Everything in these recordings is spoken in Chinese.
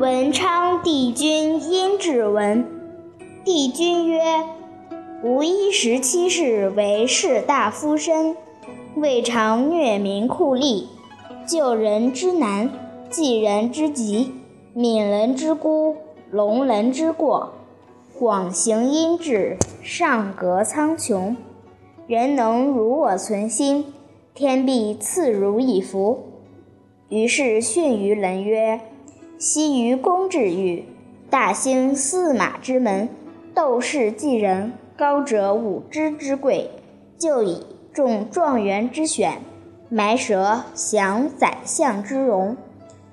文昌帝君殷志文，帝君曰：“吾一十七世为士大夫身，未尝虐民酷吏，救人之难，济人之急，悯人之孤，容人之过，广行阴志，上格苍穹。人能如我存心，天必赐如以福。”于是训于人曰。昔于公至狱，大兴驷马之门，斗士济人，高者五之之贵，就以中状元之选，埋蛇享宰相之荣。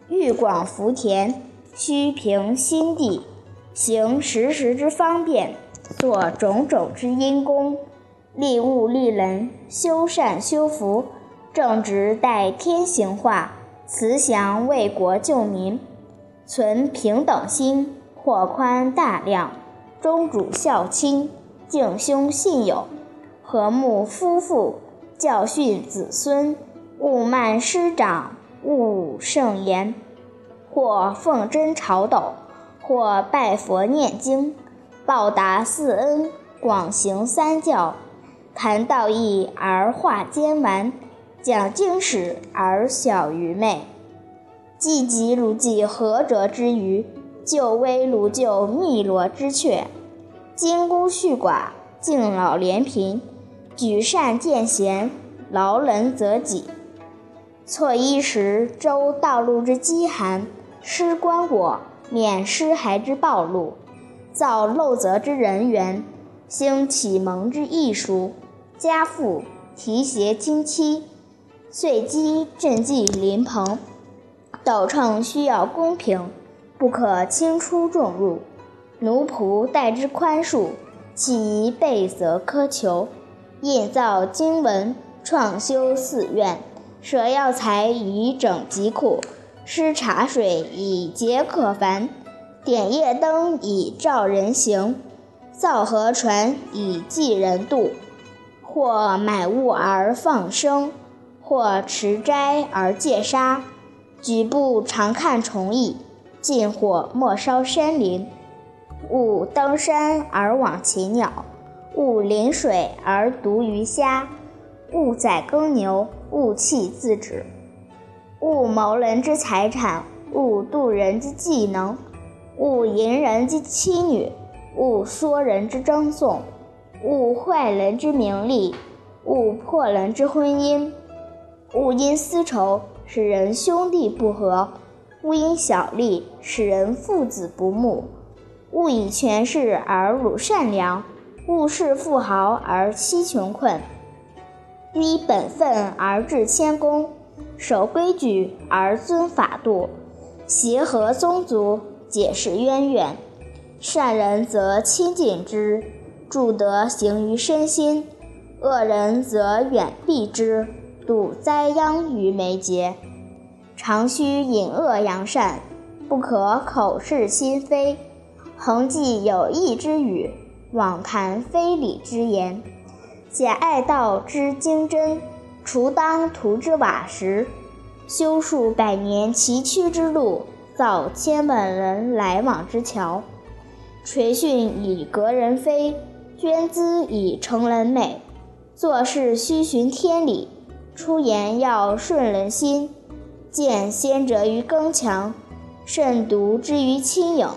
欲广福田，须平心地，行时时之方便，做种种之因功，利物利人，修善修福，正直待天行化，慈祥为国救民。存平等心，扩宽大量，忠主孝亲，敬兄信友，和睦夫妇，教训子孙，勿慢师长，勿盛言。或奉真朝斗，或拜佛念经，报答四恩，广行三教，谈道义而化奸顽，讲经史而小愚昧。济急如济涸辙之鱼，救危如救汨罗之阙。金孤恤寡，敬老怜贫，举善荐贤，劳人择己。错衣时周道路之饥寒，施棺椁免尸骸之暴露，造陋泽之人缘，兴启蒙之艺术，家父提携亲戚，遂击赈济邻朋。斗秤需要公平，不可轻出重入；奴仆待之宽恕，岂宜备责苛求？印造经文，创修寺院，舍药材以整疾苦，施茶水以解渴烦，点夜灯以照人行，造河船以济人渡。或买物而放生，或持斋而戒杀。举步常看虫蚁，近火莫烧山林。勿登山而往禽鸟，勿临水而毒鱼虾。勿宰耕牛，勿弃自止。勿谋人之财产，勿妒人之技能。勿淫人之妻女，勿唆人之争讼。勿坏人之名利，勿破人之婚姻。勿因私仇。使人兄弟不和，勿因小利使人父子不睦；勿以权势而辱善良，勿恃富豪而欺穷困。依本分而治谦恭，守规矩而遵法度，协和宗族，解释渊源。善人则亲近之，助德行于身心；恶人则远避之。度灾殃于眉睫，常须隐恶扬善，不可口是心非，恒记有益之语，妄谈非礼之言。解爱道之精真，除当涂之瓦石，修数百年崎岖之路，造千万人来往之桥。垂训以格人非，捐资以成人美。做事须循天理。出言要顺人心，见先者于更强，慎独之于轻影。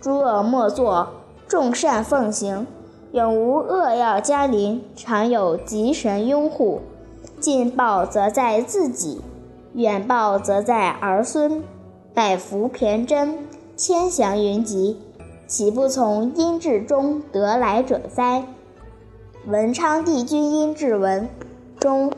诸恶莫作，众善奉行，永无恶要加临，常有吉神拥护。近报则在自己，远报则在儿孙。百福骈真，千祥云集，岂不从阴质中得来者哉？文昌帝君阴质文中。